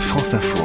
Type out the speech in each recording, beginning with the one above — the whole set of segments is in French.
France Info.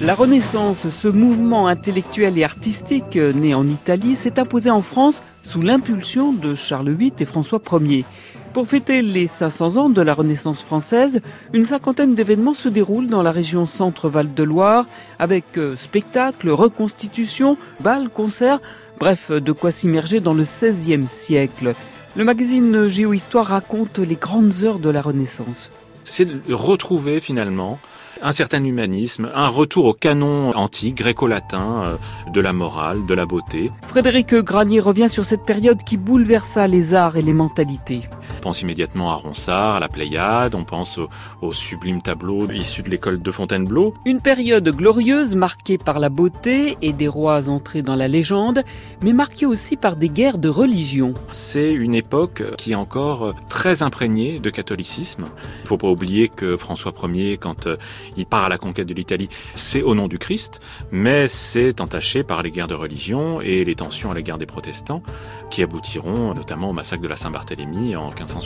La Renaissance, ce mouvement intellectuel et artistique né en Italie, s'est imposé en France sous l'impulsion de Charles VIII et François Ier. Pour fêter les 500 ans de la Renaissance française, une cinquantaine d'événements se déroulent dans la région Centre-Val de Loire, avec euh, spectacles, reconstitutions, bals, concerts, bref, de quoi s'immerger dans le XVIe siècle. Le magazine Géohistoire raconte les grandes heures de la Renaissance. C'est de retrouver finalement un certain humanisme, un retour au canon antique, gréco-latin, euh, de la morale, de la beauté. Frédéric Granier revient sur cette période qui bouleversa les arts et les mentalités. On pense immédiatement à Ronsard, à la Pléiade, on pense aux, sublimes tableaux issus de l'école de Fontainebleau. Une période glorieuse marquée par la beauté et des rois entrés dans la légende, mais marquée aussi par des guerres de religion. C'est une époque qui est encore très imprégnée de catholicisme. Il ne faut pas oublier que François Ier, quand euh, il part à la conquête de l'Italie, c'est au nom du Christ, mais c'est entaché par les guerres de religion et les tensions à l'égard des protestants qui aboutiront notamment au massacre de la Saint-Barthélemy en 15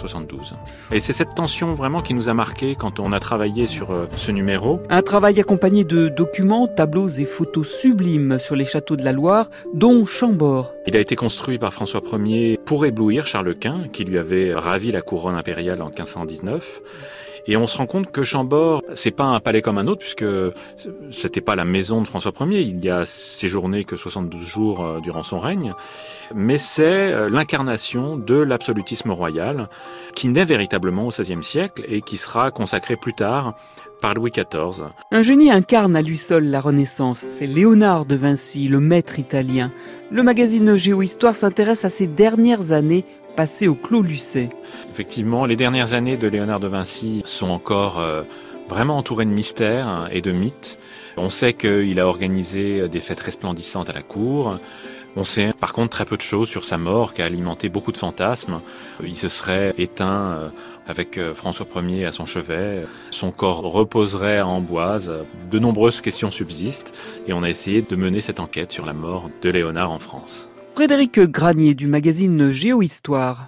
et c'est cette tension vraiment qui nous a marqué quand on a travaillé sur euh, ce numéro. Un travail accompagné de documents, tableaux et photos sublimes sur les châteaux de la Loire, dont Chambord. Il a été construit par François Ier pour éblouir Charles Quint, qui lui avait ravi la couronne impériale en 1519. Et on se rend compte que Chambord, c'est pas un palais comme un autre, puisque c'était pas la maison de François Ier. Il y a séjourné que 72 jours euh, durant son règne. Mais c'est euh, l'incarnation de l'absolutisme royal, qui naît véritablement au XVIe siècle et qui sera consacré plus tard par Louis XIV. Un génie incarne à lui seul la Renaissance. C'est Léonard de Vinci, le maître italien. Le magazine Géohistoire s'intéresse à ses dernières années passées au Clos Lucet. Effectivement, les dernières années de Léonard de Vinci sont encore euh, vraiment entourées de mystères et de mythes. On sait qu'il a organisé des fêtes resplendissantes à la cour. On sait par contre très peu de choses sur sa mort qui a alimenté beaucoup de fantasmes. Il se serait éteint euh, avec euh, François Ier à son chevet. Son corps reposerait à Amboise. De nombreuses questions subsistent et on a essayé de mener cette enquête sur la mort de Léonard en France. Frédéric Granier du magazine Géohistoire.